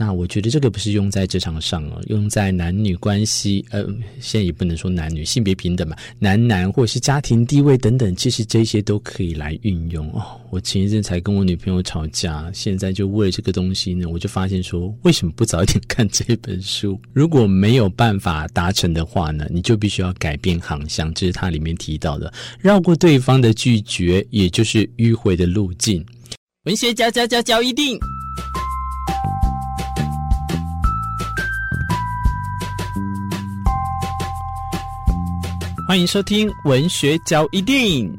那我觉得这个不是用在职场上哦，用在男女关系，呃，现在也不能说男女性别平等嘛，男男或者是家庭地位等等，其实这些都可以来运用哦。我前一阵才跟我女朋友吵架，现在就为了这个东西呢，我就发现说，为什么不早一点看这本书？如果没有办法达成的话呢，你就必须要改变航向，这是它里面提到的，绕过对方的拒绝，也就是迂回的路径。文学家家家教一定。欢迎收听文学交易电影。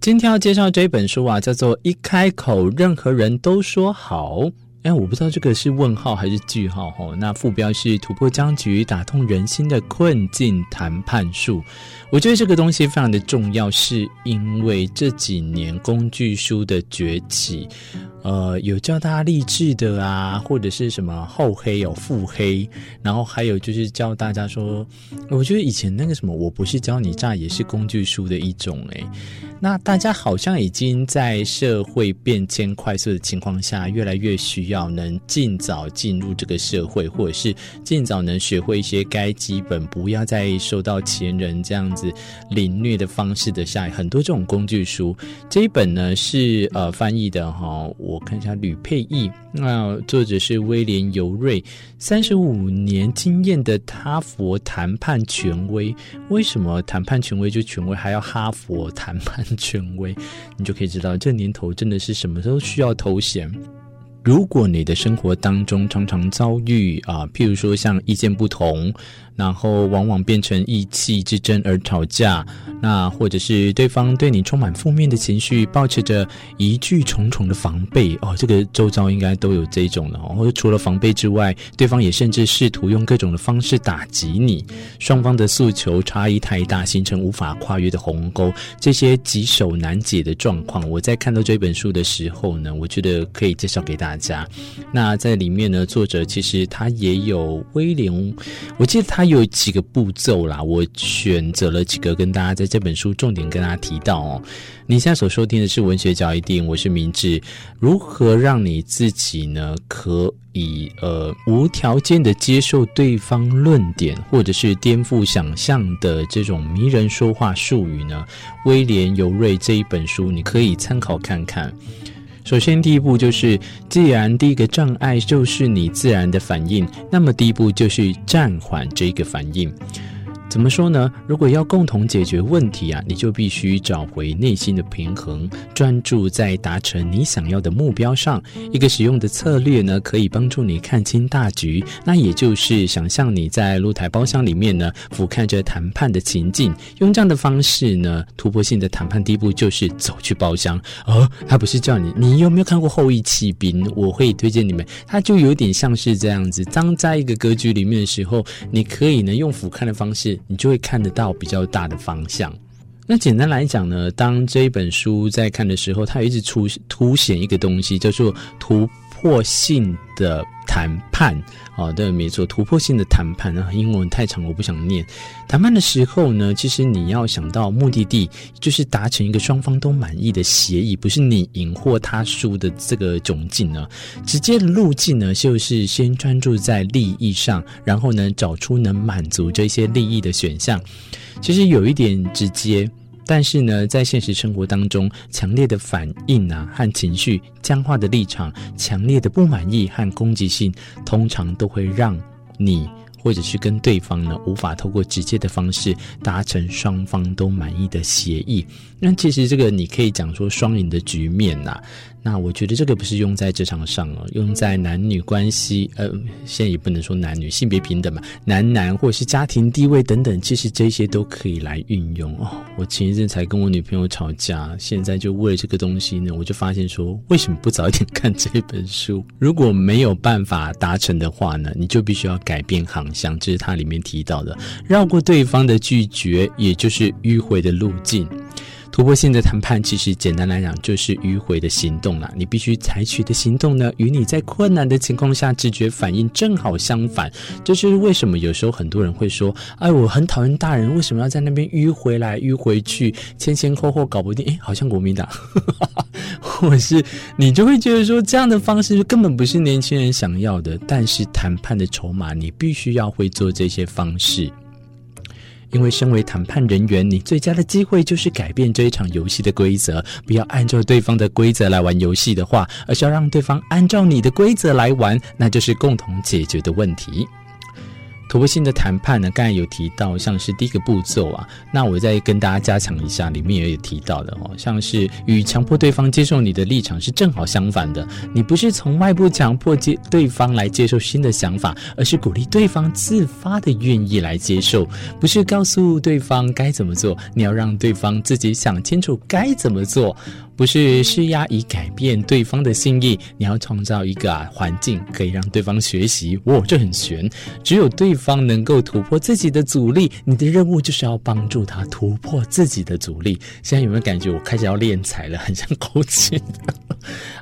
今天要介绍这本书啊，叫做《一开口，任何人都说好》。哎，我不知道这个是问号还是句号哦。那副标是突破僵局、打通人心的困境谈判术。我觉得这个东西非常的重要，是因为这几年工具书的崛起。呃，有教大家励志的啊，或者是什么厚黑有腹黑，然后还有就是教大家说，我觉得以前那个什么，我不是教你诈也是工具书的一种诶。那大家好像已经在社会变迁快速的情况下，越来越需要能尽早进入这个社会，或者是尽早能学会一些该基本，不要再受到前人这样子凌虐的方式的下，很多这种工具书。这一本呢是呃翻译的哈，我看一下吕佩义，那作者是威廉尤瑞，三十五年经验的哈佛谈判权威。为什么谈判权威就权威，还要哈佛谈判？权威，你就可以知道，这年头真的是什么时候需要头衔。如果你的生活当中常常遭遇啊，譬如说像意见不同。然后往往变成意气之争而吵架，那或者是对方对你充满负面的情绪，抱持着疑惧重重的防备哦，这个周遭应该都有这种的哦。或者除了防备之外，对方也甚至试图用各种的方式打击你，双方的诉求差异太大，形成无法跨越的鸿沟，这些棘手难解的状况，我在看到这本书的时候呢，我觉得可以介绍给大家。家那在里面呢，作者其实他也有威廉，我记得他。有几个步骤啦，我选择了几个跟大家在这本书重点跟大家提到哦。你现在所收听的是文学交一定，我是明智。如何让你自己呢，可以呃无条件的接受对方论点，或者是颠覆想象的这种迷人说话术语呢？威廉尤瑞这一本书你可以参考看看。首先，第一步就是，既然第一个障碍就是你自然的反应，那么第一步就是暂缓这个反应。怎么说呢？如果要共同解决问题啊，你就必须找回内心的平衡，专注在达成你想要的目标上。一个实用的策略呢，可以帮助你看清大局。那也就是想象你在露台包厢里面呢，俯瞰着谈判的情境。用这样的方式呢，突破性的谈判第一步就是走去包厢。哦，他不是叫你，你有没有看过《后翼弃兵》？我会推荐你们，它就有点像是这样子。当在一个格局里面的时候，你可以呢用俯瞰的方式。你就会看得到比较大的方向。那简单来讲呢，当这一本书在看的时候，它一直出凸显一个东西，叫做突破性的谈判。哦，对，没错，突破性的谈判啊，英文太长，我不想念。谈判的时候呢，其实你要想到目的地，就是达成一个双方都满意的协议，不是你赢或他输的这个窘境呢。直接的路径呢，就是先专注在利益上，然后呢，找出能满足这些利益的选项。其实有一点直接。但是呢，在现实生活当中，强烈的反应啊和情绪、僵化的立场、强烈的不满意和攻击性，通常都会让你或者是跟对方呢，无法透过直接的方式达成双方都满意的协议。那其实这个你可以讲说双赢的局面呐、啊。那我觉得这个不是用在职场上哦，用在男女关系，呃，现在也不能说男女性别平等嘛，男男或者是家庭地位等等，其实这些都可以来运用哦。我前一阵才跟我女朋友吵架，现在就为了这个东西呢，我就发现说，为什么不早一点 看这本书？如果没有办法达成的话呢，你就必须要改变航向，这是它里面提到的，绕过对方的拒绝，也就是迂回的路径。突破性的谈判，其实简单来讲就是迂回的行动啦。你必须采取的行动呢，与你在困难的情况下直觉反应正好相反。这就是为什么有时候很多人会说：“哎，我很讨厌大人，为什么要在那边迂回来迂回去，前前后后搞不定？”哎，好像国民党，或是你就会觉得说这样的方式根本不是年轻人想要的。但是谈判的筹码，你必须要会做这些方式。因为身为谈判人员，你最佳的机会就是改变这一场游戏的规则，不要按照对方的规则来玩游戏的话，而是要让对方按照你的规则来玩，那就是共同解决的问题。突破性的谈判呢，刚才有提到，像是第一个步骤啊，那我再跟大家加强一下，里面也有提到的哦，像是与强迫对方接受你的立场是正好相反的，你不是从外部强迫接对方来接受新的想法，而是鼓励对方自发的愿意来接受，不是告诉对方该怎么做，你要让对方自己想清楚该怎么做。不是施压以改变对方的心意，你要创造一个啊环境，可以让对方学习。哇，这很玄。只有对方能够突破自己的阻力，你的任务就是要帮助他突破自己的阻力。现在有没有感觉我开始要练财了？很像勾结。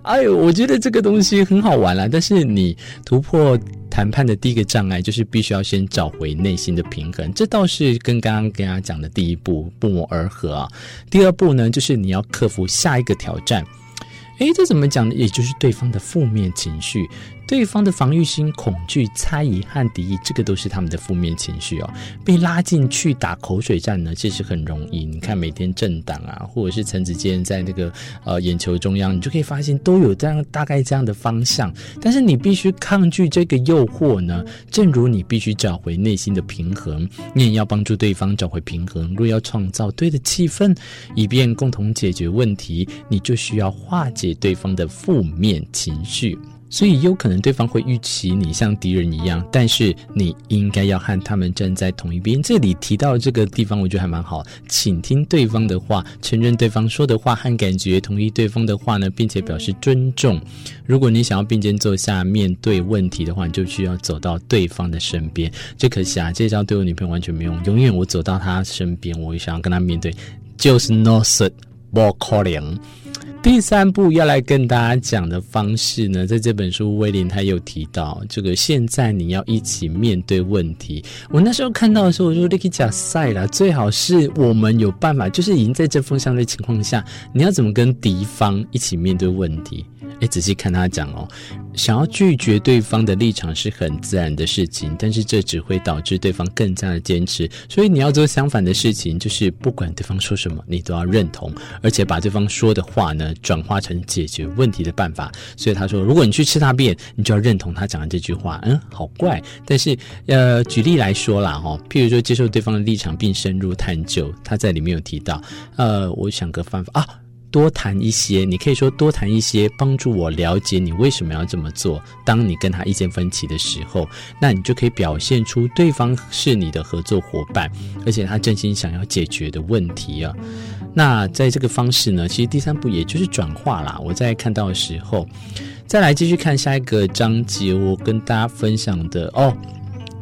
哎呦，我觉得这个东西很好玩啦。但是你突破。谈判的第一个障碍就是必须要先找回内心的平衡，这倒是跟刚刚跟大家讲的第一步不谋而合啊。第二步呢，就是你要克服下一个挑战。诶，这怎么讲呢？也就是对方的负面情绪。对方的防御心、恐惧、猜疑和敌意，这个都是他们的负面情绪哦。被拉进去打口水战呢，其实很容易。你看每天政党啊，或者是陈子坚在那个呃眼球中央，你就可以发现都有这样大概这样的方向。但是你必须抗拒这个诱惑呢，正如你必须找回内心的平衡，你也要帮助对方找回平衡。若要创造对的气氛，以便共同解决问题，你就需要化解对方的负面情绪。所以有可能对方会预期你像敌人一样，但是你应该要和他们站在同一边。这里提到这个地方，我觉得还蛮好，请听对方的话，承认对方说的话和感觉，同意对方的话呢，并且表示尊重。如果你想要并肩坐下面对问题的话，你就需要走到对方的身边。这可惜啊，这招对我女朋友完全没用。永远我走到她身边，我想要跟她面对，就是 no s i t more calling。第三步要来跟大家讲的方式呢，在这本书威廉他有提到，这个现在你要一起面对问题。我那时候看到的时候，我说：“你可以讲赛了，最好是我们有办法，就是已经在这风向的情况下，你要怎么跟敌方一起面对问题？”诶，仔细看他讲哦，想要拒绝对方的立场是很自然的事情，但是这只会导致对方更加的坚持。所以你要做相反的事情，就是不管对方说什么，你都要认同，而且把对方说的话呢，转化成解决问题的办法。所以他说，如果你去吃大便，你就要认同他讲的这句话。嗯，好怪。但是呃，举例来说啦，哈，譬如说接受对方的立场并深入探究，他在里面有提到，呃，我想个方法啊。多谈一些，你可以说多谈一些，帮助我了解你为什么要这么做。当你跟他意见分歧的时候，那你就可以表现出对方是你的合作伙伴，而且他真心想要解决的问题啊。那在这个方式呢，其实第三步也就是转化啦。我在看到的时候，再来继续看下一个章节，我跟大家分享的哦。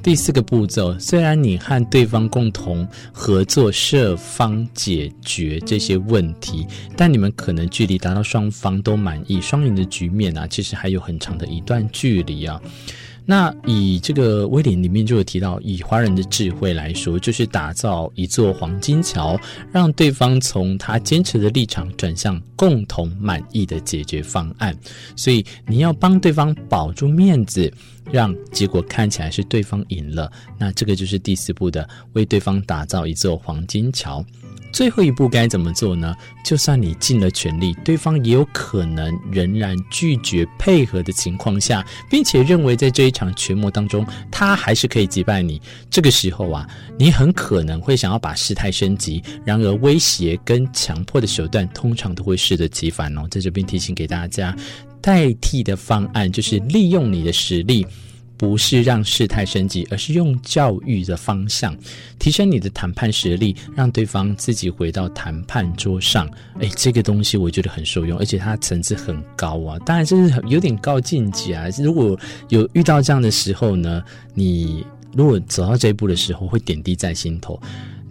第四个步骤，虽然你和对方共同合作设方解决这些问题，但你们可能距离达到双方都满意、双赢的局面啊，其实还有很长的一段距离啊。那以这个威廉里面就有提到，以华人的智慧来说，就是打造一座黄金桥，让对方从他坚持的立场转向共同满意的解决方案。所以你要帮对方保住面子，让结果看起来是对方赢了。那这个就是第四步的，为对方打造一座黄金桥。最后一步该怎么做呢？就算你尽了全力，对方也有可能仍然拒绝配合的情况下，并且认为在这一场权谋当中，他还是可以击败你。这个时候啊，你很可能会想要把事态升级。然而，威胁跟强迫的手段通常都会适得其反哦。在这边提醒给大家，代替的方案就是利用你的实力。不是让事态升级，而是用教育的方向提升你的谈判实力，让对方自己回到谈判桌上。哎，这个东西我觉得很受用，而且它层次很高啊。当然，这是有点高境界啊。如果有遇到这样的时候呢，你如果走到这一步的时候，会点滴在心头。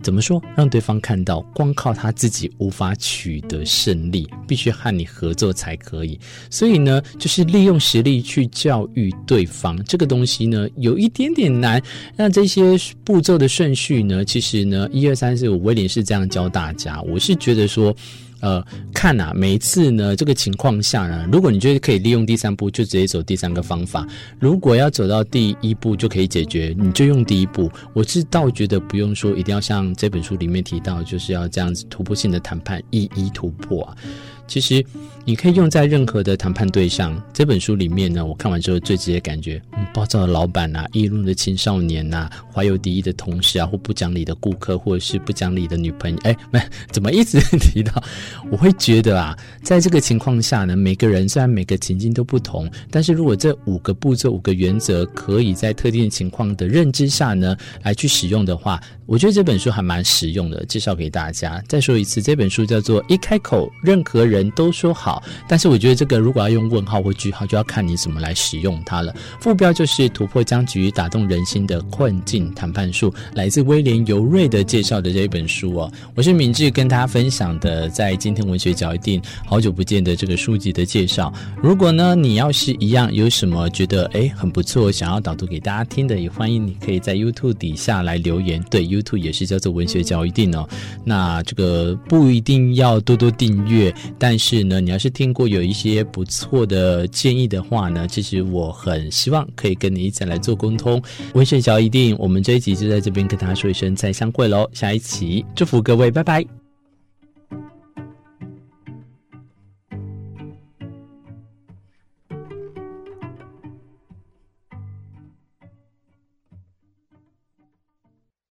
怎么说？让对方看到，光靠他自己无法取得胜利，必须和你合作才可以。所以呢，就是利用实力去教育对方，这个东西呢，有一点点难。那这些步骤的顺序呢，其实呢，一二三四五，威廉是这样教大家。我是觉得说。呃，看、啊，每一次呢，这个情况下呢，如果你觉得可以利用第三步，就直接走第三个方法；如果要走到第一步就可以解决，你就用第一步。我是倒觉得不用说一定要像这本书里面提到，就是要这样子突破性的谈判，一一突破啊。其实你可以用在任何的谈判对象。这本书里面呢，我看完之后最直接感觉，嗯，暴躁的老板呐、啊，易怒的青少年呐、啊，怀有敌意的同事啊，或不讲理的顾客，或者是不讲理的女朋友，哎，没，怎么一直提到？我会觉得啊，在这个情况下呢，每个人虽然每个情境都不同，但是如果这五个步骤、五个原则，可以在特定情况的认知下呢，来去使用的话，我觉得这本书还蛮实用的，介绍给大家。再说一次，这本书叫做《一开口，任何人》。都说好，但是我觉得这个如果要用问号或句号，就要看你怎么来使用它了。副标就是突破僵局、打动人心的困境谈判术，来自威廉尤瑞的介绍的这一本书哦。我是敏智，跟大家分享的，在今天文学角一定好久不见的这个书籍的介绍。如果呢，你要是一样有什么觉得诶很不错，想要导读给大家听的，也欢迎你可以在 YouTube 底下来留言。对，YouTube 也是叫做文学交易定哦。那这个不一定要多多订阅。但是呢，你要是听过有一些不错的建议的话呢，其实我很希望可以跟你一起来做沟通。文学交易定，我们这一集就在这边跟大家说一声再相会喽，下一期祝福各位，拜拜。